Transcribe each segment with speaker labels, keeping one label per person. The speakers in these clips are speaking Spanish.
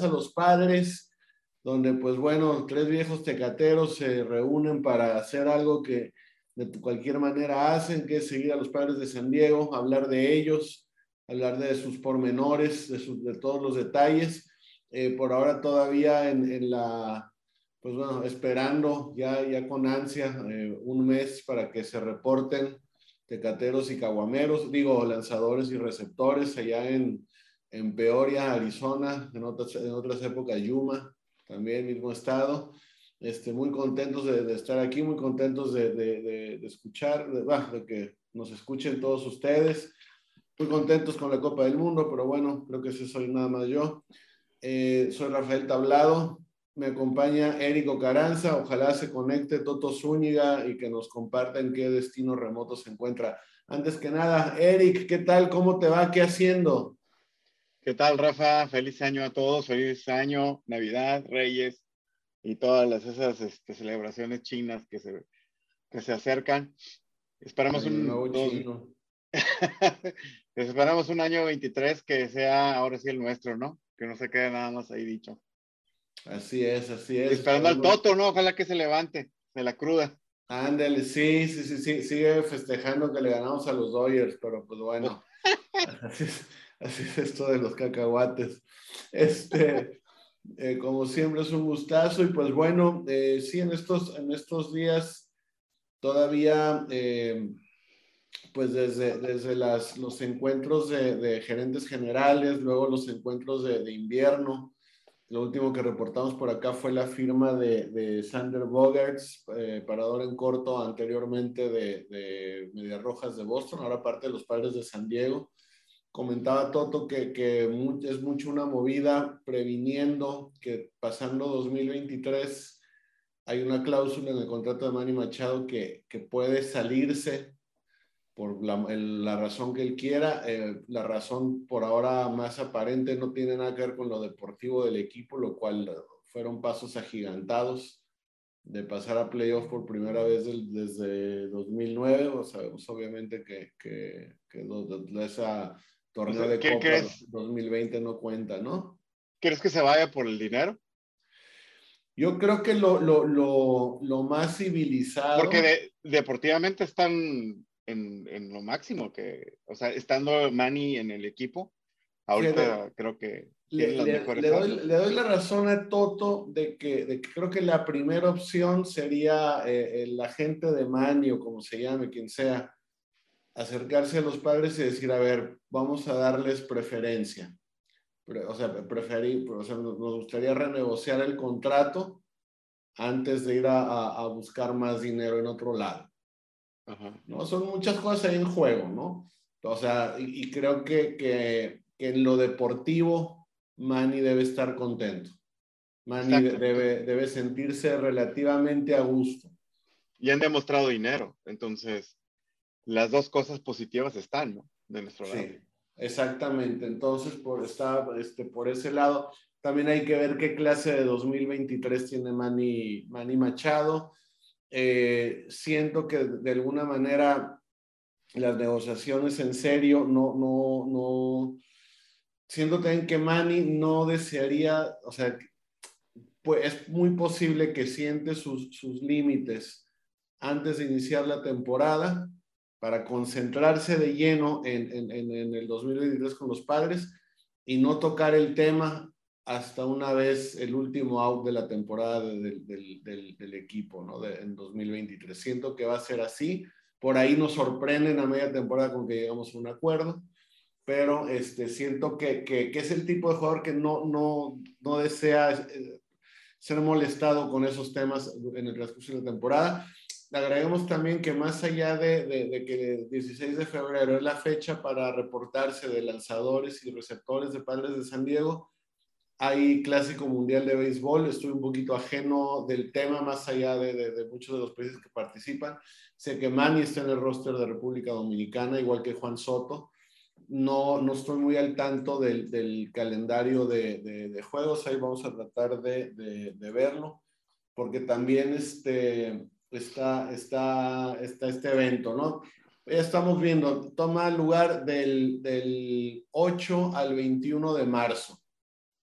Speaker 1: De Honrarás a los Padres, donde pues bueno, tres viejos tecateros se reúnen para hacer algo que de cualquier manera hacen, que es seguir a los padres de San Diego, hablar de ellos, hablar de sus pormenores, de, de todos los detalles. Eh, por ahora todavía en, la, pues bueno, esperando ya, ya con ansia eh, un mes para que se reporten tecateros y caguameros, digo, lanzadores y receptores allá en, en Peoria, Arizona, en otras, en otras épocas Yuma, también mismo estado. Este, muy contentos de, estar aquí, muy contentos de, de, de escuchar, de, que nos escuchen todos ustedes. Muy contentos con la Copa del Mundo, pero bueno, creo que ese soy nada más yo. Eh, soy Rafael Tablado, me acompaña Érico Caranza, ojalá se conecte Toto Zúñiga y que nos comparta en qué destino remoto se encuentra. Antes que nada, Eric, ¿qué tal? ¿Cómo te va? ¿Qué haciendo?
Speaker 2: ¿Qué tal, Rafa? Feliz año a todos, feliz año, Navidad, Reyes y todas las, esas este, celebraciones chinas que se, que se acercan. Esperamos un chino. Esperamos un año 23 que sea ahora sí el nuestro, ¿no? Que no se quede nada más ahí dicho.
Speaker 1: Así es, así es.
Speaker 2: Esperando al Toto, ¿no? Ojalá que se levante de la cruda.
Speaker 1: Ándale, sí, sí, sí, sí, sigue festejando que le ganamos a los Dodgers, pero pues bueno, así, es, esto de los cacahuates. Este, eh, como siempre es un gustazo y pues bueno, eh, sí, en estos, en estos días todavía, eh, pues desde, desde las, los encuentros de, gerentes generales, luego los encuentros de, de invierno, lo último que reportamos por acá fue la firma de, de Sander Bogarts, eh, parador en corto anteriormente de, de Medias Rojas de Boston, ahora parte de los padres de San Diego. Comentaba Toto que, que es mucho una movida previniendo que pasando 2023 hay una cláusula en el contrato de Manny Machado que, que puede salirse por la, razón que él quiera. Eh, la razón por ahora más aparente no tiene nada que ver con lo deportivo del equipo, lo cual fueron pasos agigantados de pasar a playoff por primera vez desde 2009. O sabemos obviamente que, que, que esa torneo de Copa 2020 no cuenta, ¿no?
Speaker 2: ¿Crees que se vaya por el dinero?
Speaker 1: Yo creo que lo, lo, lo, lo más civilizado.
Speaker 2: Porque deportivamente están en, en, lo máximo que, o sea, estando Manny en el equipo, ahorita creo que
Speaker 1: le, le, doy, le, doy, la razón a Toto de que, de que creo que la primera opción sería eh, el agente de Manny o como se llame, quien sea, acercarse a los padres y decir, a ver, vamos a darles preferencia. O sea, preferir, o sea, nos gustaría renegociar el contrato antes de ir a, a, a buscar más dinero en otro lado. ¿no? Son muchas cosas ahí en juego, ¿no? O sea, y, creo que, que, que, en lo deportivo, Manny debe estar contento. Manny debe, debe sentirse relativamente a gusto.
Speaker 2: Y han demostrado dinero, entonces las dos cosas positivas están, ¿no? De nuestro lado. Sí,
Speaker 1: exactamente. Entonces, por, está, este, por ese lado, también hay que ver qué clase de 2023 tiene Manny, Manny Machado eh, siento que de alguna manera las negociaciones en serio no, no, no, siento también que Manny no desearía, o sea, pues es muy posible que siente sus, sus límites antes de iniciar la temporada para concentrarse de lleno en, en, en, el 2023 con los padres y no tocar el tema hasta una vez el último out de la temporada del, del, del, equipo, ¿no? De, en 2023. Siento que va a ser así. Por ahí nos sorprenden a media temporada con que llegamos a un acuerdo, pero este, siento que, que, que es el tipo de jugador que no, no, no desea eh, ser molestado con esos temas en el transcurso de la temporada. Le agregamos también que más allá de, de, de, que el 16 de febrero es la fecha para reportarse de lanzadores y receptores de Padres de San Diego, hay Clásico Mundial de Béisbol, estoy un poquito ajeno del tema más allá de, de, muchos de los países que participan. Sé que Manny está en el roster de República Dominicana, igual que Juan Soto. No, no estoy muy al tanto del, del calendario de, de, juegos, ahí vamos a tratar de, verlo, porque también este, está, está, está este evento, ¿no? estamos viendo, toma lugar del, del 8 al 21 de marzo.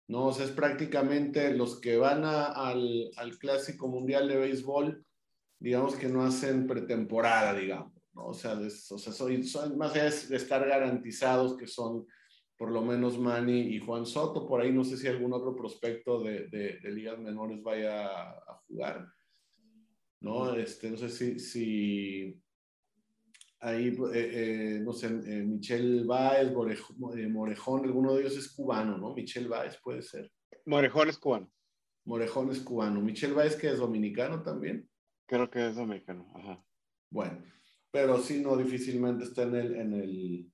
Speaker 1: ¿no? O sea, es prácticamente los que van al, al, Clásico Mundial de Béisbol, digamos que no hacen pretemporada, digamos, ¿no? O sea, o sea más allá de estar garantizados que son por lo menos Manny y Juan Soto, por ahí no sé si algún otro prospecto de, de, ligas menores vaya a, jugar, ¿no? Este, no sé si, si ahí, eh, eh, no sé, eh, Michel Baez, Morejón, alguno de ellos es cubano, ¿no? Michel Baez puede ser.
Speaker 2: Morejón es cubano.
Speaker 1: Morejón es cubano. Michel Baez, que es dominicano también.
Speaker 2: Creo que es dominicano, ajá.
Speaker 1: Bueno, pero sí, no, difícilmente está en el, en el,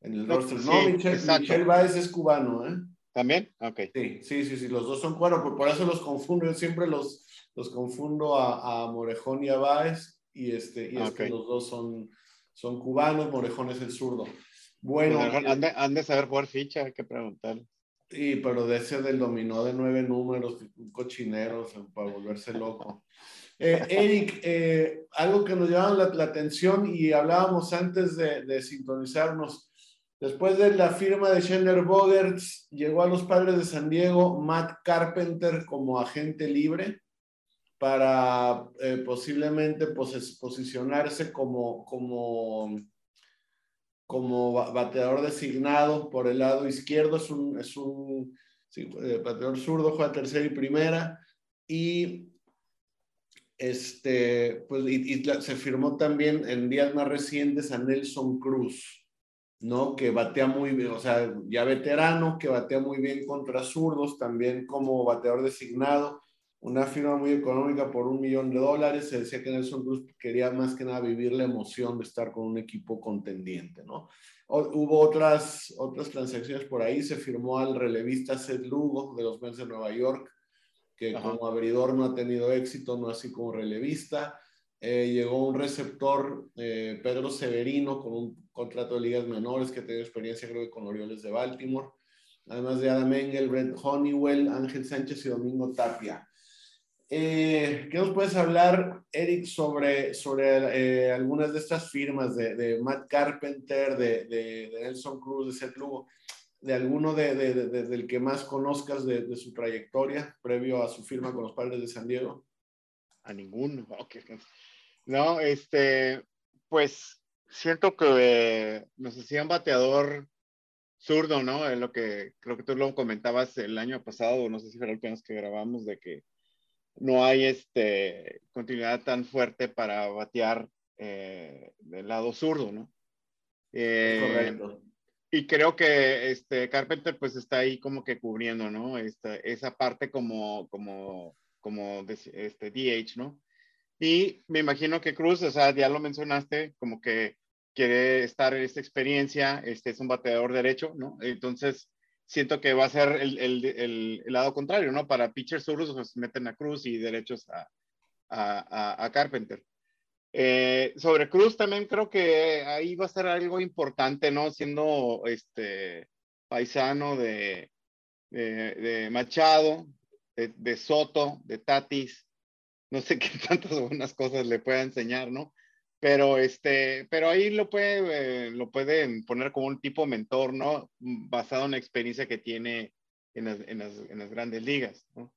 Speaker 1: en el roster. no, Michel, Michel, Baez es cubano, ¿eh?
Speaker 2: ¿También? Ok.
Speaker 1: Sí, sí, sí, sí, los dos son cubanos, por, eso los confundo, yo siempre los, los confundo a, a Morejón y a Baez y, este, y es que los dos son, son cubanos, Morejón es el zurdo. Bueno.
Speaker 2: Pues, han, de, saber jugar ficha, hay que preguntar.
Speaker 1: Sí, pero de ese del dominó de nueve números, un cochinero, para volverse loco. Eh, Eric, eh, algo que nos llamaba la, atención y hablábamos antes de, de, sintonizarnos. Después de la firma de Chandler Bogerts, llegó a los padres de San Diego Matt Carpenter como agente libre para eh, posiblemente posicionarse como, como, como bateador designado por el lado izquierdo. Es un, es un eh, bateador zurdo, juega tercera y primera. Y, este, pues, se firmó también en días más recientes a Nelson Cruz, ¿no? Que batea muy bien, o sea, ya veterano, que batea muy bien contra zurdos, también como bateador designado una firma muy económica por un millón de dólares. Se decía que Nelson Cruz quería más que nada vivir la emoción de estar con un equipo contendiente, ¿no? hubo otras, otras transacciones por ahí. Se firmó al relevista Seth Lugo de los Mets de Nueva York, que como abridor no ha tenido éxito, no así como relevista. Eh, llegó un receptor, eh, Pedro Severino, con un contrato de ligas menores que tiene experiencia, creo que con Orioles de Baltimore. Además de Adam Engel, Brent Honeywell, Ángel Sánchez y Domingo Tapia. Eh, ¿Qué nos puedes hablar, Eric, sobre, sobre eh, algunas de estas firmas de, de Matt Carpenter, de, de, Nelson Cruz, de Seth Lugo, de alguno de, del que más conozcas de, su trayectoria previo a su firma con los padres de San Diego?
Speaker 2: A ninguno. No, este, pues siento que nos hacía un bateador zurdo, ¿no? Es lo que creo que tú lo comentabas el año pasado, no sé si fue el última que grabamos, de que no hay este, continuidad tan fuerte para batear eh, del lado zurdo, ¿no? Eh, correcto. Y creo que este Carpenter pues está ahí como que cubriendo, ¿no? Esta, esa parte como, como, como este DH, ¿no? Y me imagino que Cruz, o sea, ya lo mencionaste, como que quiere estar en esta experiencia, este es un bateador derecho, ¿no? Entonces, siento que va a ser el, el, el, lado contrario, ¿no? Para pitchers zurdos pues meten a Cruz y derechos a, a, a, Carpenter. Eh, sobre Cruz también creo que ahí va a ser algo importante, ¿no? Siendo este paisano de, de, de Machado, de, de, Soto, de Tatis, no sé qué tantas buenas cosas le pueda enseñar, ¿no? Pero este, pero ahí lo puede, lo pueden poner como un tipo mentor, ¿no? Basado en la experiencia que tiene en las, en las, en las grandes ligas, ¿no?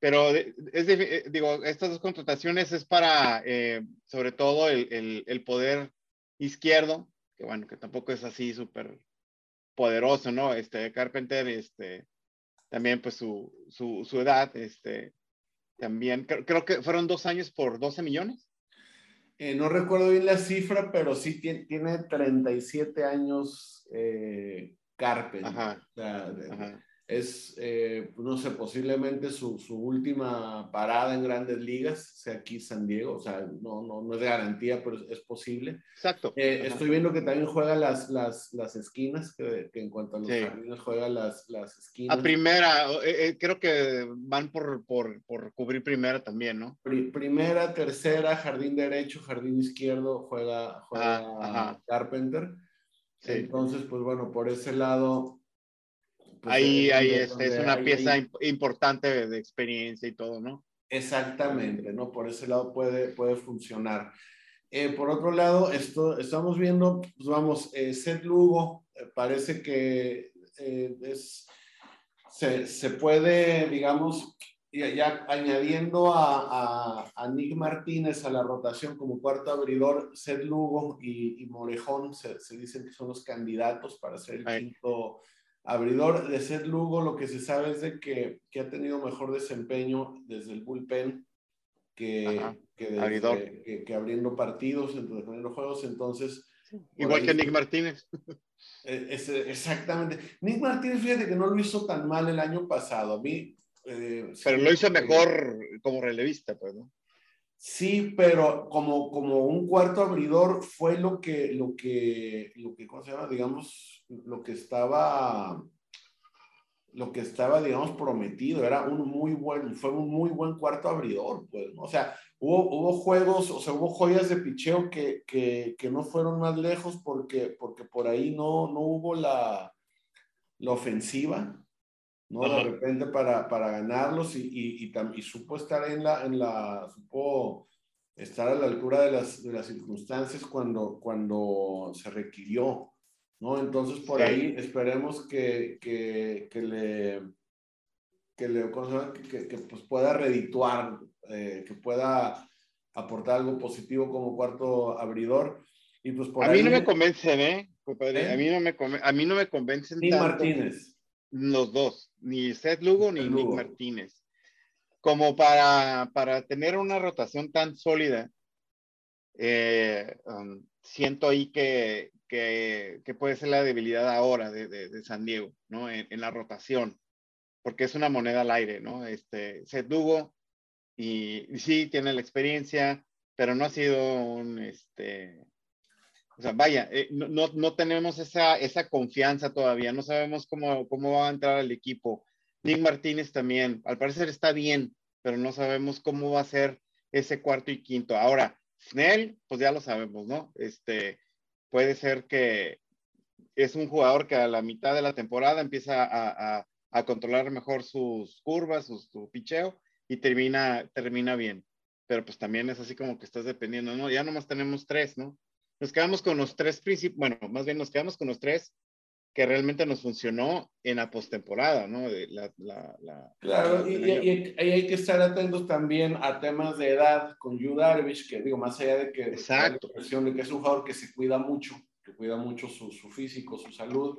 Speaker 2: Pero es eh, digo, estas dos contrataciones es para, eh, sobre todo, el, el, el, poder izquierdo, que bueno, que tampoco es así súper poderoso, ¿no? Este Carpenter, este, también pues su, su, su edad, este, también, creo, creo que fueron dos años por 12 millones.
Speaker 1: Eh, no recuerdo bien la cifra, pero sí tiene, tiene 37 años eh, Carpenter. Es, eh, no sé, posiblemente su, su, última parada en grandes ligas, sea aquí San Diego, o sea, no, no, no es de garantía, pero es, posible.
Speaker 2: Exacto.
Speaker 1: Eh, estoy viendo que también juega las, las, las esquinas, que, que, en cuanto a los jardines juega las, las esquinas.
Speaker 2: A primera, eh, creo que van por, por, por, cubrir primera también, ¿no?
Speaker 1: primera, tercera, jardín derecho, jardín izquierdo, juega, juega ah, Carpenter. Entonces, pues bueno, por ese lado,
Speaker 2: pues, ahí, ahí este, es una pieza importante de, experiencia y todo, ¿no?
Speaker 1: Exactamente, ¿no? Por ese lado puede, puede funcionar. Eh, por otro lado, esto, estamos viendo, pues vamos, eh, Seth Lugo eh, parece que es, se, se, puede, digamos, ya, añadiendo a, a, Nick Martínez a la rotación como cuarto abridor, Seth Lugo y, y Morejón se, se, dicen que son los candidatos para ser el quinto abridor de Seth Lugo, lo que se sabe es de que, que ha tenido mejor desempeño desde el bullpen que, que, que, abriendo partidos, defendiendo juegos, entonces...
Speaker 2: Igual que Nick Martínez.
Speaker 1: E, es, exactamente. Nick Martínez, fíjate que no lo hizo tan mal el año pasado. A mí...
Speaker 2: Eh, Pero lo hizo mejor como relevista, pues, ¿no?
Speaker 1: Sí, pero como, como un cuarto abridor fue lo que, lo que, lo que, ¿cómo se llama? Digamos, lo que estaba, lo que estaba, digamos, prometido. Era un muy buen, fue un muy buen cuarto abridor, pues, O sea, hubo, hubo juegos, o sea, hubo joyas de picheo que, que, que no fueron más lejos porque, porque por ahí no, no hubo la, la ofensiva. ¿no? De repente para, para ganarlos y, y, y, y, supo estar en la, en la, supo estar a la altura de las, de las circunstancias cuando, cuando se requirió, ¿no? Entonces por ahí esperemos que, que, que le, que, le que, que, pues pueda redituar, eh, que pueda aportar algo positivo como cuarto abridor. Y pues por
Speaker 2: a mí no me convencen, ¿eh? ¿Eh? A, mí no me, a mí no me convencen.
Speaker 1: Ni Martínez.
Speaker 2: Los dos, ni Seth Lugo ni Nick Martínez. Como para, para tener una rotación tan sólida, eh, um, siento ahí que, que, que, puede ser la debilidad ahora de, de, San Diego, ¿no? En, la rotación, porque es una moneda al aire, ¿no? Este, Seth Lugo, y, y sí tiene la experiencia, pero no ha sido un, este, o sea, vaya, eh, no, no, tenemos esa, esa confianza todavía, no sabemos cómo, cómo va a entrar el equipo. Nick Martínez también, al parecer está bien, pero no sabemos cómo va a ser ese cuarto y quinto. Ahora, Snell, pues ya lo sabemos, ¿no? Este, puede ser que es un jugador que a la mitad de la temporada empieza a, a, a controlar mejor sus curvas, su, su, picheo y termina, termina bien. Pero pues también es así como que estás dependiendo, ¿no? Ya nomás tenemos tres, ¿no? nos quedamos con los tres principios, bueno, más bien nos quedamos con los tres que realmente nos funcionó en la postemporada, ¿no? La, la, la,
Speaker 1: claro, y, y, hay que estar atentos también a temas de edad con Yu Darvish, que digo, más allá de que,
Speaker 2: Exacto.
Speaker 1: de que es un jugador que se cuida mucho, que cuida mucho su, su físico, su salud,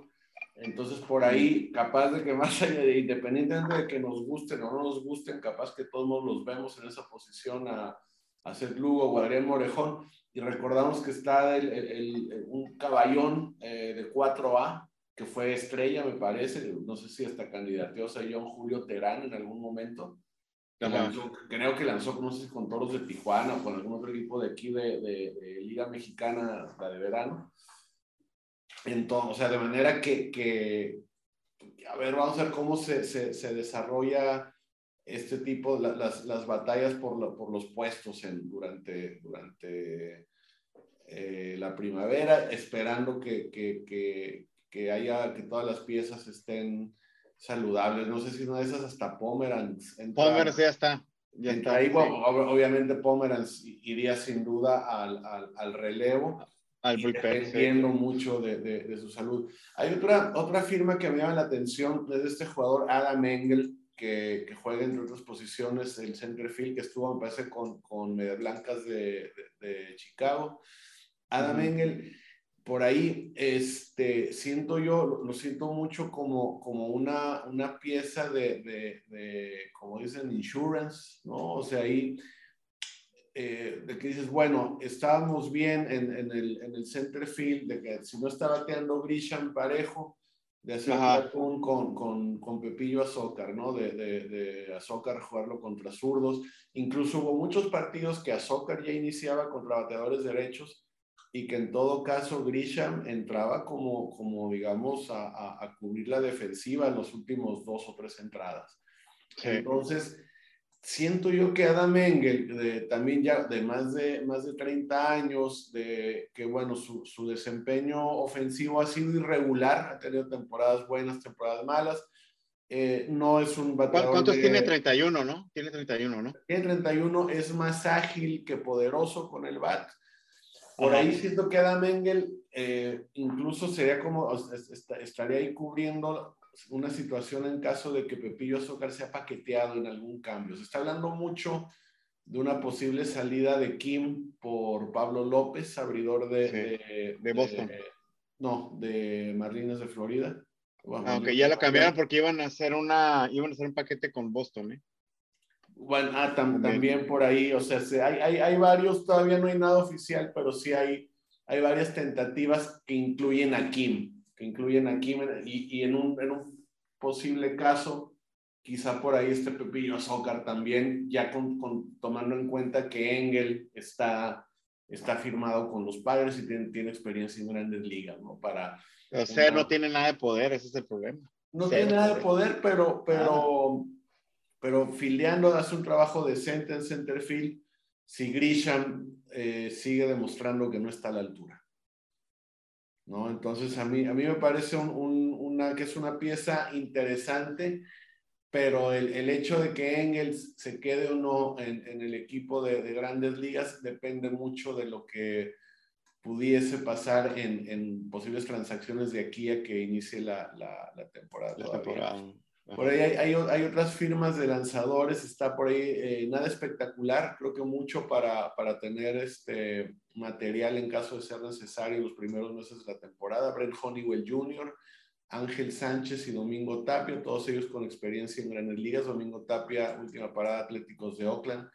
Speaker 1: entonces por ahí, capaz de que más allá de, independientemente de que nos gusten o no nos gusten, capaz que todos los vemos en esa posición a, a Seth Lugo o Adrián Morejón, y recordamos que está el, el, un caballón eh, de 4A, que fue estrella, me parece, no sé si hasta candidateó a John Julio Terán en algún momento. creo que lanzó, no sé si con Toros de Tijuana o con algún otro equipo de aquí de, de, Liga Mexicana, la de verano. Entonces, o sea, de manera que, que, a ver, vamos a ver cómo se, se, se desarrolla este tipo, las, las, batallas por, por, los puestos en, durante, durante eh, la primavera, esperando que, que, que, que, haya, que todas las piezas estén saludables. No sé si una de esas hasta Pomeranz.
Speaker 2: Pomeranz ya está.
Speaker 1: Ya está. Ahí, obviamente Pomeranz iría sin duda al, al, al relevo.
Speaker 2: Al
Speaker 1: Dependiendo mucho de, de, de, su salud. Hay otra, otra firma que me llama la atención, es de este jugador Adam Engel, que, que, juega entre otras posiciones el centerfield que estuvo, me parece, con, con Blancas de, de, Chicago. Adam Engel, por ahí, este, siento yo, lo, siento mucho como, como una, una pieza de, de, como dicen, insurance, ¿no? O sea, ahí, eh, de que dices, bueno, estábamos bien en, en, el, en el center field, de que si no está bateando Grisham parejo, de hacer con, con, con, Pepillo Azócar, ¿no? De, de, de, Azócar jugarlo contra zurdos. Incluso hubo muchos partidos que Azócar ya iniciaba contra bateadores derechos y que en todo caso Grisham entraba como, como digamos, a, a, cubrir la defensiva en los últimos dos o tres entradas. Entonces, siento yo que Adam Engel, también ya de más, de más de 30 años, de que bueno, su, su, desempeño ofensivo ha sido irregular, ha tenido temporadas buenas, temporadas malas. Eh, no es un
Speaker 2: bateador. ¿Cuántos tiene 31, no? Tiene 31, ¿no?
Speaker 1: Tiene 31, es más ágil que poderoso con el bat. Por ahí siento que Adam Engel eh, incluso sería como, estaría ahí cubriendo una situación en caso de que Pepillo Azúcar sea paqueteado en algún cambio. Se está hablando mucho de una posible salida de Kim por Pablo López, abridor de,
Speaker 2: de, Boston.
Speaker 1: no, de Marlines de Florida.
Speaker 2: Aunque ah, ya lo cambiaron porque iban a hacer una, iban a hacer un paquete con Boston, ¿eh?
Speaker 1: Bueno, ah, también por ahí, o sea, hay, hay, hay, varios, todavía no hay nada oficial, pero sí hay, hay varias tentativas que incluyen a Kim incluyen aquí y, y en, un, en, un, posible caso, quizá por ahí este Pepillo Azócar también, ya con, con, tomando en cuenta que Engel está, está firmado con los padres y tiene, tiene experiencia en grandes ligas, ¿no? Para,
Speaker 2: o sea, no tiene nada de poder, ese es el problema.
Speaker 1: No tiene nada de poder, pero, pero, pero filiando hace un trabajo decente en centerfield si Grisham eh, sigue demostrando que no está a la altura. ¿no? Entonces, a mí, a mí me parece una, que es una pieza interesante, pero el, el, hecho de que Engels se quede o no en, en el equipo de, de, grandes ligas depende mucho de lo que pudiese pasar en, en, posibles transacciones de aquí a que inicie la, la, la temporada. La temporada. Por ahí hay, hay, otras firmas de lanzadores, está por ahí eh, nada espectacular, creo que mucho para, para, tener este material en caso de ser necesario los primeros meses de la temporada. Brent Honeywell Jr., Ángel Sánchez y Domingo Tapia, todos ellos con experiencia en grandes ligas. Domingo Tapia, última parada Atléticos de Oakland,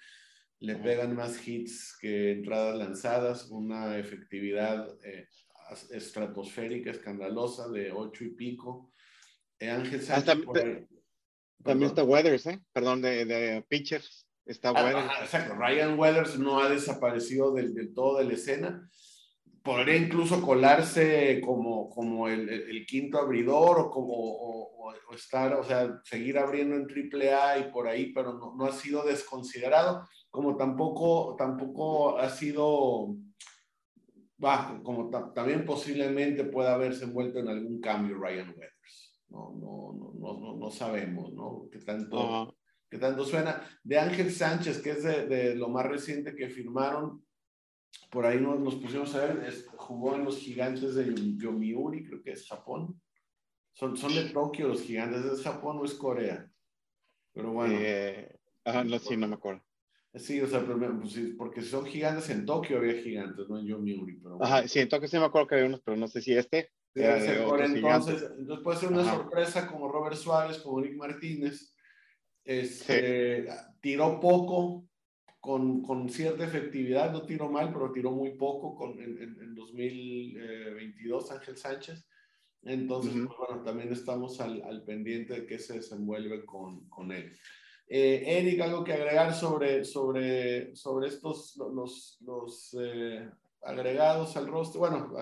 Speaker 1: le pegan más hits que entradas lanzadas, una efectividad eh, estratosférica, escandalosa de ocho y pico. Ángel ah,
Speaker 2: Sánchez. también está Weathers, ¿eh? Perdón, de, de pitchers. Está ah,
Speaker 1: Weathers. exacto. Ryan Weathers no ha desaparecido del, todo de la escena. Podría incluso colarse como, como el, el, quinto abridor o, como, o, o, estar, o sea, seguir abriendo en AAA y por ahí, pero no, no ha sido desconsiderado, como tampoco, tampoco ha sido bajo, como también posiblemente pueda haberse envuelto en algún cambio Ryan Weathers no, no, no, no sabemos, ¿no? ¿Qué tanto, qué tanto suena? De Ángel Sánchez, que es de, lo más reciente que firmaron, por ahí nos, nos pusimos a ver, jugó en los gigantes de Yomiuri, creo que es Japón. Son, son de Tokio los gigantes, ¿es Japón o es Corea? Pero bueno.
Speaker 2: Eh, ajá, no, sí, no me acuerdo.
Speaker 1: Sí, o sea, pues, porque son gigantes en Tokio había gigantes, no en Yomiuri. Pero
Speaker 2: Ajá, sí, en Tokio sí me acuerdo que había unos, pero no sé si este
Speaker 1: entonces, entonces puede ser una sorpresa como Robert Suárez, como Nick Martínez. Este, Tiró poco, con, con, cierta efectividad, no tiró mal, pero tiró muy poco con, en, en, 2022 Ángel Sánchez. Entonces, pues, bueno, también estamos al, al, pendiente de qué se desenvuelve con, con él. Eh, Eric, algo que agregar sobre, sobre, sobre estos, los, los eh, agregados al rostro, bueno,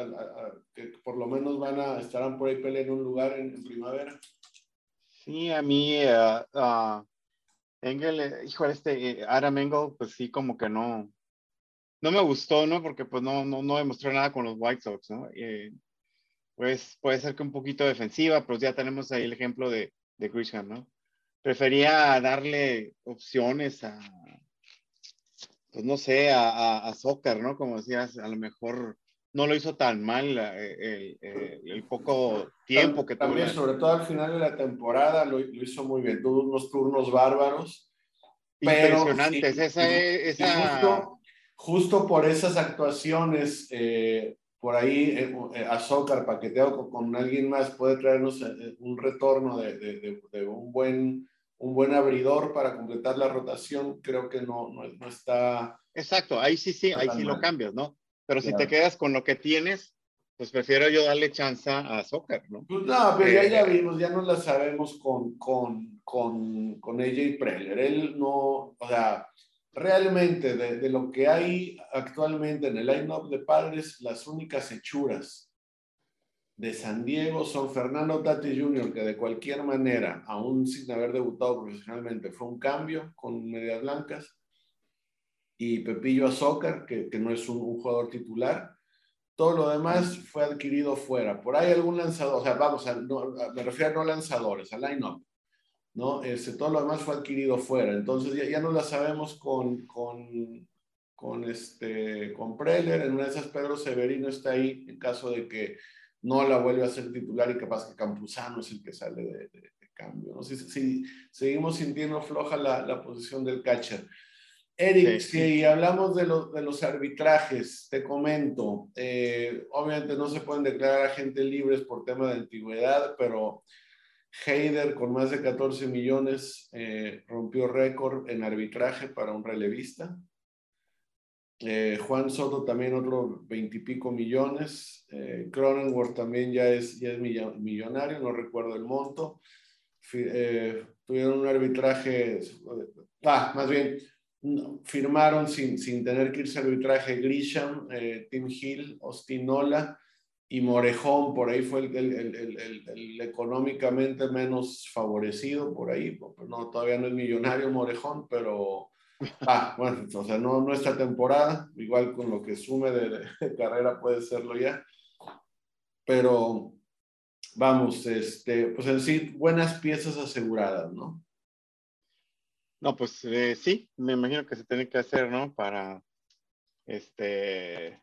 Speaker 1: que por lo menos van a, estarán por ahí peleando un lugar en, primavera.
Speaker 2: Sí, a mí, uh, Engel, eh, hijo, este, eh, Adam Engel, pues sí, como que no, no me gustó, ¿no? Porque pues no, no, no demostró nada con los White Sox, ¿no? pues puede ser que un poquito defensiva, pero ya tenemos ahí el ejemplo de, de Grisham, ¿no? Prefería darle opciones a, pues no sé, a, a, soccer, ¿no? Como decías, a lo mejor no lo hizo tan mal eh, el, el, poco tiempo que
Speaker 1: tuvo. También, sobre todo al final de la temporada, lo, lo hizo muy bien. Tuvo unos turnos bárbaros.
Speaker 2: Impresionantes. esa, esa...
Speaker 1: Justo, por esas actuaciones, eh, por ahí eh, eh Azócar paqueteado con, con, alguien más puede traernos un retorno de, de, de un buen un buen abridor para completar la rotación, creo que no, no, está.
Speaker 2: Exacto, ahí sí, sí, ahí sí lo cambias, ¿no? Pero si te quedas con lo que tienes, pues prefiero yo darle chance a soccer, ¿no?
Speaker 1: Pues no, pero ya, ya eh, vimos, ya no la sabemos con, con, con, con AJ Preller. Él no, o sea, realmente de, de lo que hay actualmente en el line-up de padres, las únicas hechuras de San Diego son Fernando Tati Jr., que de cualquier manera, aún sin haber debutado profesionalmente, fue un cambio con medias blancas, y Pepillo Azócar, que, no es un, jugador titular, todo lo demás fue adquirido fuera. Por ahí algún lanzador, o sea, vamos, a, me refiero a no lanzadores, a line-up, ¿no? Este, todo lo demás fue adquirido fuera. Entonces ya, ya no la sabemos con, con, con, este, con Preller. En una de esas, Pedro Severino está ahí en caso de que no la vuelva a ser titular y capaz que Campuzano es el que sale de, de, cambio. ¿no? Si, si, seguimos sintiendo floja la, la posición del catcher. Eric, si hablamos de, de, los arbitrajes, te comento, eh, obviamente no se pueden declarar agentes libres por tema de antigüedad, pero Heider con más de 14 millones eh, rompió récord en arbitraje para un relevista. Eh, Juan Soto también otro veintipico millones. Cronenworth también ya es, ya es millonario, no recuerdo el monto. tuvieron un arbitraje, ah, más bien, firmaron sin, sin tener que irse arbitraje Grisham, eh, Tim Hill, Ostinola y Morejón, por ahí fue el, el, el, el, económicamente menos favorecido, por ahí, no, todavía no es millonario Morejón, pero, ah, bueno, o sea, no, no esta temporada, igual con lo que sume de, carrera puede serlo ya, pero vamos, este, pues en sí, buenas piezas aseguradas, ¿no?
Speaker 2: No, pues eh, sí, me imagino que se tiene que hacer, ¿no? Para, este,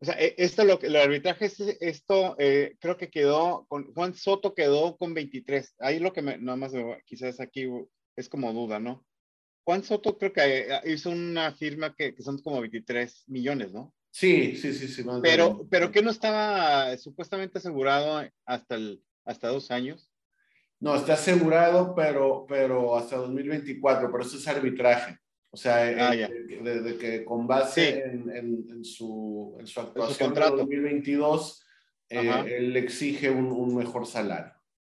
Speaker 2: o sea, e, esto, lo que, el arbitraje, esto eh, creo que quedó, con Juan Soto quedó con 23. Ahí lo que me, nada más quizás aquí es como duda, ¿no? Juan Soto creo que eh, hizo una firma que, que son como 23 millones, ¿no?
Speaker 1: Sí, sí, sí, sí.
Speaker 2: pero, pero que no estaba supuestamente asegurado hasta, el, hasta dos años.
Speaker 1: No, está asegurado, pero, pero hasta 2024, pero eso es arbitraje. O sea, ah, desde que con base en, en, su, en, su, actuación en 2022, eh, él exige un, un, mejor salario.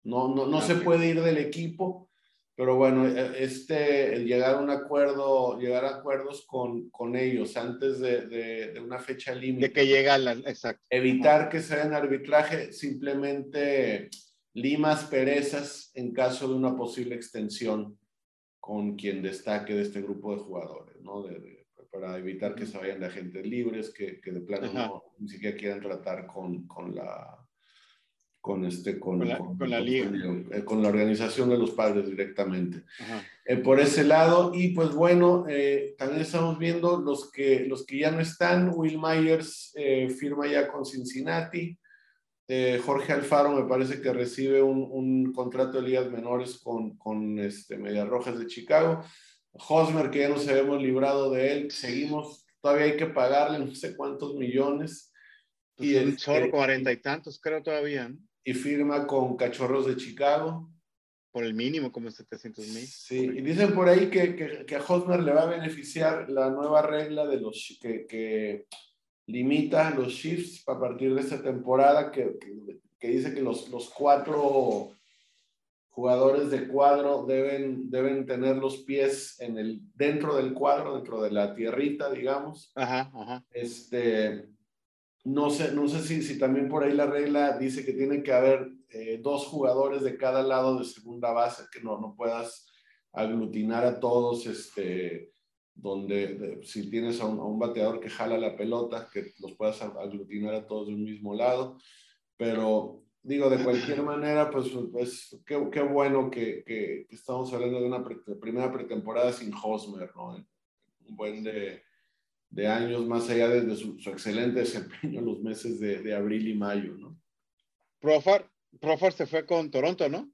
Speaker 1: No, no, no se puede ir del equipo, pero bueno, e, este, el llegar a un acuerdo, llegar a acuerdos con, con ellos antes de, de, de una fecha límite.
Speaker 2: De que llega la, exacto.
Speaker 1: Evitar que se den arbitraje simplemente limas perezas en caso de una posible extensión con quien destaque de este grupo de jugadores, ¿no? para evitar que se vayan de agentes libres, que, que de plano no, ni siquiera quieran tratar con, con la con este con,
Speaker 2: con, la, con, la, liga.
Speaker 1: Eh, con, la organización de los padres directamente eh, por ese lado y pues bueno eh, también estamos viendo los que los que ya no están Will Myers eh, firma ya con Cincinnati eh, Jorge Alfaro me parece que recibe un, un contrato de ligas menores con, con este, Medias Rojas de Chicago. Hosmer, que ya nos habíamos librado de él, seguimos, todavía hay que pagarle no sé cuántos millones.
Speaker 2: Pues y el chorro, cuarenta y tantos, creo todavía.
Speaker 1: Y firma con Cachorros de Chicago.
Speaker 2: Por el mínimo, como 700 mil.
Speaker 1: Sí, y dicen por ahí que, que, que, a Hosmer le va a beneficiar la nueva regla de los que, que limita los shifts a partir de esta temporada que, que, dice que los, los, cuatro jugadores de cuadro deben, deben tener los pies en el, dentro del cuadro, dentro de la tierrita, digamos.
Speaker 2: Ajá, ajá.
Speaker 1: Este, no sé, no sé si, si también por ahí la regla dice que tiene que haber eh, dos jugadores de cada lado de segunda base, que no, no puedas aglutinar a todos, este, donde si tienes a un, bateador que jala la pelota, que los puedas aglutinar a todos de un mismo lado, pero digo, de cualquier manera, pues, pues qué, qué bueno que, que, estamos hablando de una primera pretemporada sin Hosmer, ¿no? Un buen de, de años más allá de, su, su, excelente desempeño en los meses de, de abril y mayo, ¿no?
Speaker 2: Profar, Profar se fue con Toronto, ¿no?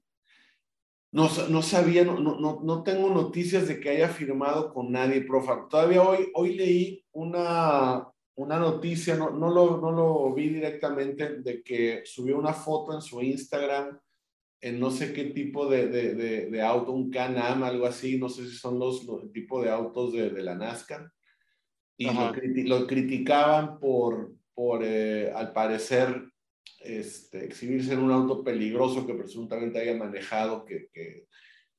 Speaker 1: No, no sabía, no, no, no, tengo noticias de que haya firmado con nadie, profa. Todavía hoy, hoy leí una, una noticia, no, no, lo, no lo vi directamente, de que subió una foto en su Instagram en no sé qué tipo de, de, de, de auto, un Can-Am, algo así, no sé si son los, los el tipo de autos de, la NASCAR. Y lo, lo, criticaban por, por eh, al parecer, este, exhibirse en un auto peligroso que presuntamente haya manejado, que, que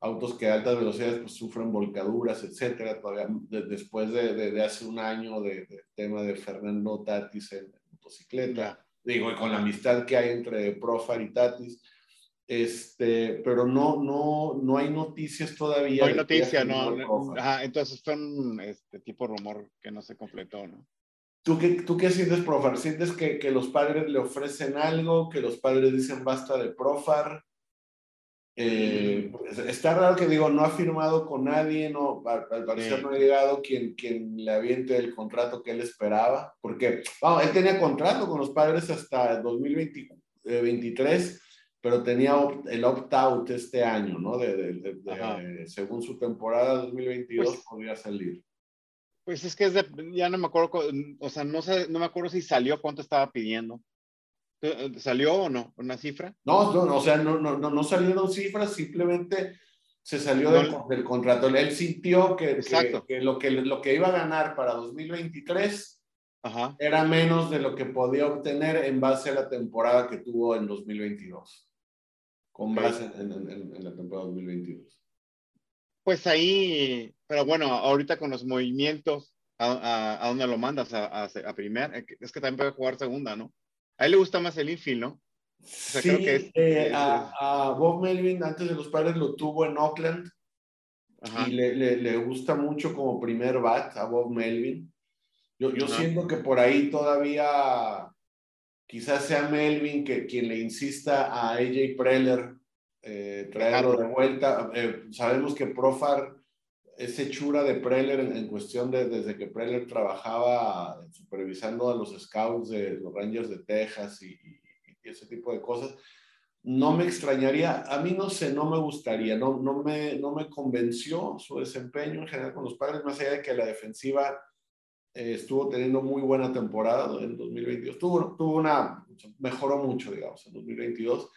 Speaker 1: autos que a altas velocidades pues, sufren volcaduras, etcétera, todavía después de, de, hace un año del de tema de Fernando Tatis en motocicleta, digo, y con la amistad que hay entre Profar y Tatis, este, pero no, no, no hay noticias todavía.
Speaker 2: No hay noticias, no. Ajá, entonces fue un este, tipo de rumor que no se completó, ¿no?
Speaker 1: ¿Tú qué, ¿Tú qué sientes, Profar? ¿Sientes que, que los padres le ofrecen algo, que los padres dicen basta de Profar? Eh, pues, está raro que digo, no ha firmado con nadie, no, al, parecer no ha llegado quien, quien le aviente el contrato que él esperaba, porque vamos, él tenía contrato con los padres hasta 2023, pero tenía el opt-out este año, ¿no? De, según su temporada 2022 pues podría salir.
Speaker 2: Pues es que es de, ya no me acuerdo, o sea, no, sé, no me acuerdo si salió cuánto estaba pidiendo. Eh, ¿Salió o no? ¿Una cifra?
Speaker 1: No, no, o sea, no, no, no salieron cifras, simplemente se salió del, contrato. Él sintió que, que, lo que lo que iba a ganar para 2023 era menos de lo que podía obtener en base a la temporada que tuvo en 2022. Con base en, en, la temporada 2022.
Speaker 2: Pues ahí, pero bueno, ahorita con los movimientos, ¿a, a, dónde lo mandas? A, a, a primer, es que también puede jugar segunda, ¿no? A él le gusta más el infield, ¿no?
Speaker 1: sí, eh, a, Bob Melvin antes de los padres lo tuvo en Oakland y le, le, le, gusta mucho como primer bat a Bob Melvin. Yo, yo siento que por ahí todavía quizás sea Melvin que quien le insista a AJ Preller eh, traerlo de vuelta. Eh, sabemos que Profar es hechura de Preller en, cuestión de desde que Preller trabajaba supervisando a los scouts de los Rangers de Texas y, ese tipo de cosas. No me extrañaría, a mí no sé, no me gustaría, no, no, me, no me convenció su desempeño en general con los padres, más allá de que la defensiva eh, estuvo teniendo muy buena temporada en 2022. Tuvo, tuvo una, mejoró mucho, digamos, en 2022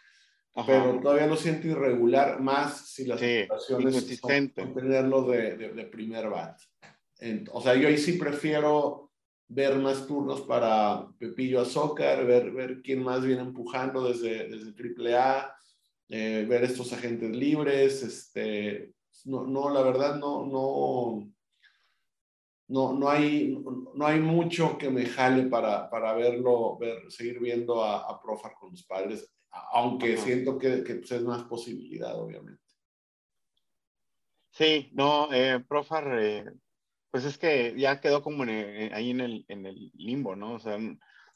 Speaker 1: pero todavía lo siento irregular, más si las sí, situaciones son, tenerlo de, de, primer bat. o sea, yo ahí sí prefiero ver más turnos para Pepillo Azócar, ver, ver quién más viene empujando desde, desde AAA, eh, ver estos agentes libres. Este, no, no, la verdad, no, no, no, no, hay, no hay mucho que me jale para, para verlo, ver, seguir viendo a, a Profar con los padres aunque siento que, que pues, es más posibilidad, obviamente.
Speaker 2: Sí, no, eh, Profar, eh, pues es que ya quedó como ahí en el, en el limbo, ¿no? O sea,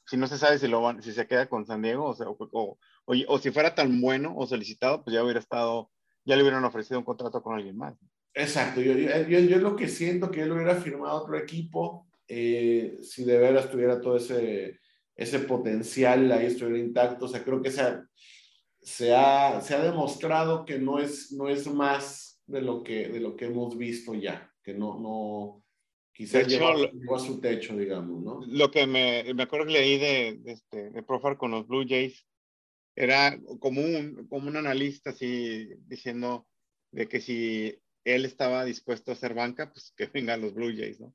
Speaker 2: si no se sabe si, lo van, si se queda con San Diego, o, sea, o, o, si fuera tan bueno o solicitado, pues ya hubiera estado, ya le hubieran ofrecido un contrato con alguien más.
Speaker 1: Exacto, yo, yo, yo, lo que siento que él hubiera firmado otro equipo, eh, si de veras tuviera todo ese ese potencial ahí estuviera intacto. O sea, creo que se ha, se ha, se ha demostrado que no es, no es más de lo, que, de lo que hemos visto ya, que no, no quizás llegó, a su techo, digamos, ¿no?
Speaker 2: Lo que me, me acuerdo que leí de, de, este, de Profar con los Blue Jays era como un, como un analista así diciendo de que si él estaba dispuesto a hacer banca, pues que vengan los Blue Jays, ¿no?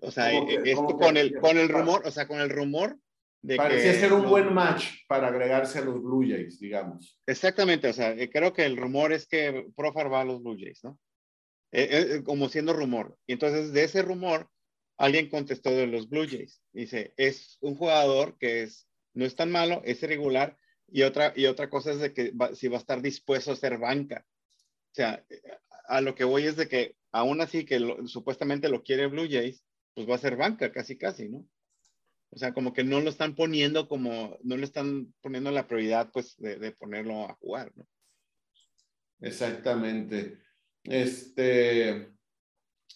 Speaker 2: O sea, e, esto con, el, con el rumor, o sea, con el rumor
Speaker 1: de Parecía ser un buen match para agregarse a los Blue Jays, digamos.
Speaker 2: Exactamente, o sea, eh, creo que el rumor es que Profar va a los Blue Jays, ¿no? Eh, eh, como siendo rumor. Y entonces de ese rumor, alguien contestó de los Blue Jays. Dice, es un jugador que es, no es tan malo, es irregular. Y otra, y otra cosa es de que si va a estar dispuesto a ser banca. O sea, a lo que voy es de que aún así que supuestamente lo quiere Blue Jays, pues va a ser banca casi, casi, ¿no? O sea, como que no lo están poniendo como, no le están poniendo la prioridad, pues, de, ponerlo a jugar, ¿no?
Speaker 1: Exactamente. Este,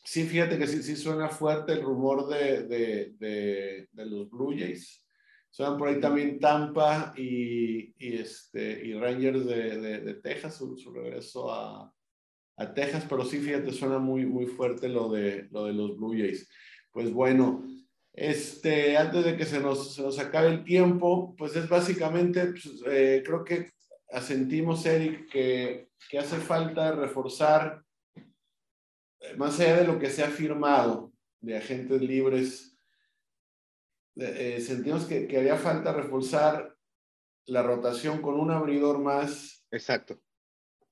Speaker 1: sí, fíjate que sí, sí suena fuerte el rumor de, de, de, los Blue Jays. Suenan por ahí también Tampa y, y este, y Rangers de, Texas, su, su regreso a, a, Texas, pero sí, fíjate, suena muy, muy fuerte lo de, lo de los Blue Jays. Pues bueno, este, antes de que se nos, se nos acabe el tiempo, pues es básicamente, pues, eh, creo que asentimos, Eric, que, que hace falta reforzar, eh, más allá de lo que se ha firmado de agentes libres, eh, sentimos que, que haría falta reforzar la rotación con un abridor más.
Speaker 2: Exacto.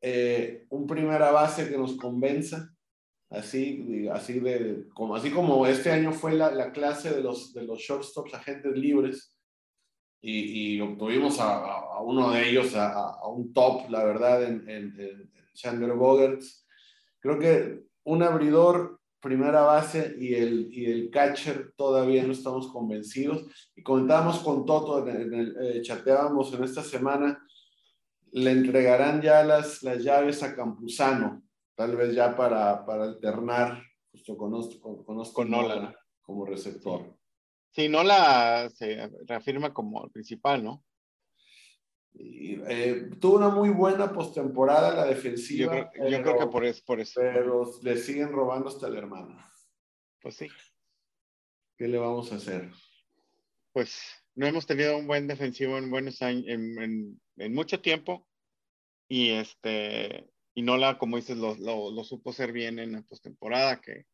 Speaker 1: Eh, un primera base que nos convenza, así, así, de, como, así como este año fue la, la clase de los, de los shortstops agentes libres y, y obtuvimos a, a, uno de ellos, a, a, un top, la verdad, en, en, en Chandler Bogerts. Creo que un abridor primera base y el, y el catcher todavía no estamos convencidos. Y comentábamos con Toto, en el, eh, chateábamos en esta semana, le entregarán ya las, las llaves a Campuzano, tal vez ya para, para alternar justo con, con, con,
Speaker 2: con Nolan
Speaker 1: como receptor.
Speaker 2: Sí, Nola se reafirma como el principal, ¿no?
Speaker 1: Eh, tuvo una muy buena postemporada la defensiva.
Speaker 2: Yo, creo, pero, yo creo, que por eso, por eso.
Speaker 1: Pero le siguen robando hasta el hermano.
Speaker 2: Pues sí.
Speaker 1: ¿Qué le vamos a hacer?
Speaker 2: Pues no hemos tenido un buen defensivo en buenos años, en, en, en mucho tiempo. Y este, y Nola, como dices, lo, lo, lo supo hacer bien en la postemporada, que,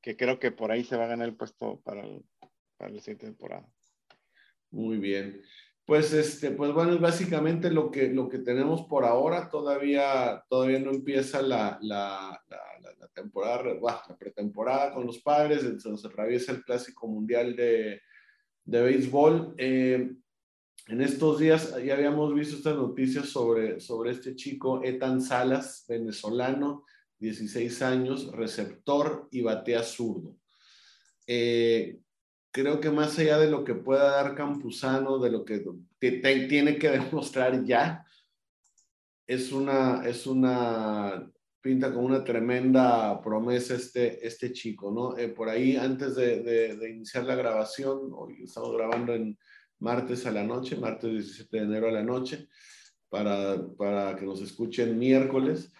Speaker 2: que creo que por ahí se va a ganar el puesto para, el, para la siguiente temporada.
Speaker 1: Muy bien. Pues, este, pues bueno, es básicamente lo que, lo que tenemos por ahora. Todavía, todavía no empieza la, la, la, temporada, la pretemporada con los padres. Se atraviesa el Clásico Mundial de, de Béisbol. Eh, en estos días ya habíamos visto estas noticias sobre, sobre este chico Etan Salas, venezolano, 16 años, receptor y batea zurdo. Eh, creo que más allá de lo que pueda dar Campuzano, de lo que te, te, tiene que demostrar ya, es una, es una, pinta como una tremenda promesa este, este chico, ¿no? Eh, por ahí, antes de, de, de, iniciar la grabación, hoy estamos grabando en martes a la noche, martes 17 de enero a la noche, para, para que nos escuchen miércoles.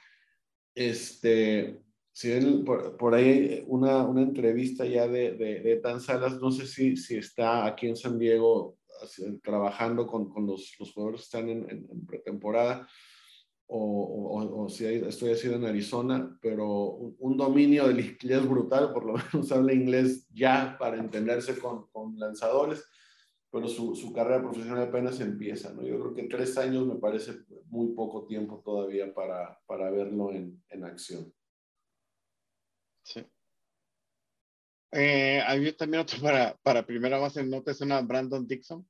Speaker 1: Este, si ven por, por, ahí una, una entrevista ya de, de, de, Tan Salas, no sé si, si está aquí en San Diego trabajando con, con los, los, jugadores que están en, en, en pretemporada o, o, o, si hay, estoy haciendo en Arizona, pero un, un, dominio del inglés brutal, por lo menos habla inglés ya para entenderse con, con lanzadores, pero su, su, carrera profesional apenas empieza, ¿no? Yo creo que tres años me parece muy poco tiempo todavía para, para verlo en, en acción.
Speaker 2: Sí. Eh, había también otro para, para primera base, ¿no te suena Brandon Dixon?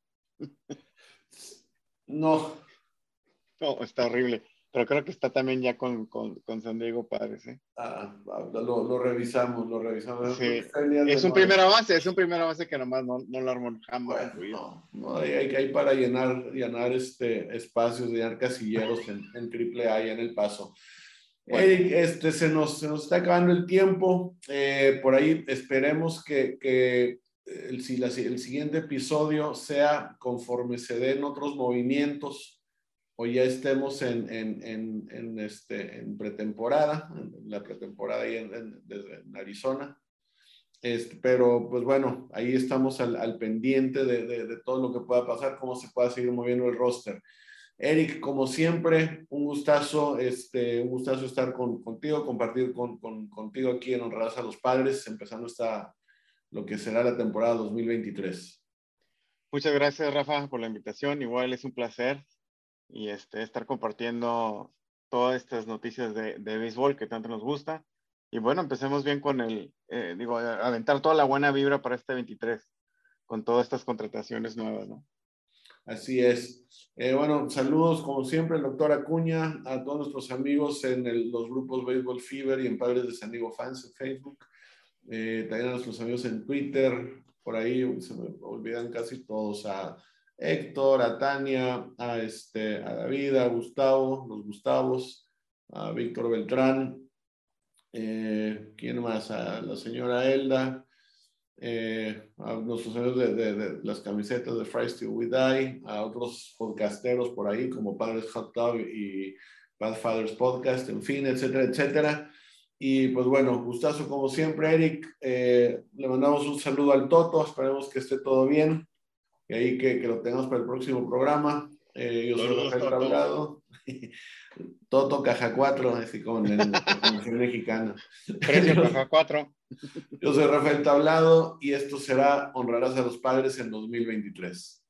Speaker 1: no.
Speaker 2: No, está horrible. Pero creo que está también ya con, con, con San Diego Padres. ¿eh?
Speaker 1: Ah, lo, lo, revisamos, lo revisamos.
Speaker 2: Sí. Es un primera base, es un primera base que nomás no, no lo armó jamás.
Speaker 1: Bueno, no, no hay, hay, para llenar, llenar este espacios, llenar casilleros en, en AAA y en el paso. Este, se, nos, se nos está acabando el tiempo. Eh, por ahí esperemos que, que el, si la, el siguiente episodio sea conforme se den otros movimientos o ya estemos en, en, en, este, en pretemporada, en la pretemporada ahí en Arizona. Este, pero pues bueno, ahí estamos al, al pendiente de, de, de, todo lo que pueda pasar, cómo se pueda seguir moviendo el roster. Eric, como siempre, un gustazo, este, un gustazo estar con, contigo, compartir con, con, contigo aquí en Honradas a los Padres, empezando esta, lo que será la temporada 2023.
Speaker 2: Muchas gracias, Rafa, por la invitación. Igual es un placer y este, estar compartiendo todas estas noticias de, de béisbol que tanto nos gusta. Y bueno, empecemos bien con el, eh, digo, aventar toda la buena vibra para este 23, con todas estas contrataciones nuevas, ¿no?
Speaker 1: Así es. Eh, bueno, saludos como siempre, doctor Acuña, a todos nuestros amigos en los grupos Baseball Fever y en Padres de San Diego Fans en Facebook. Eh, también a nuestros amigos en Twitter, por ahí se me olvidan casi todos, a Héctor, a Tania, a, este, a David, a Gustavo, los Gustavos, a Víctor Beltrán, eh, ¿quién más? A la señora Elda, eh, a nuestros amigos de, de, de, las camisetas de Fry Still We Die, a otros podcasteros por ahí como Padres Hot Dog y Bad Fathers Podcast, en fin, etcétera, etcétera. Y pues bueno, gustazo como siempre, Eric. Eh, le mandamos un saludo al Toto, esperemos que esté todo bien y ahí que, que lo tengamos para el próximo programa. Eh, yo soy Rafael Tablado Toto Caja 4, así como en el mexicano.
Speaker 2: Precio Caja 4.
Speaker 1: Yo soy Rafael Tablado y esto será Honrarás a los Padres en 2023.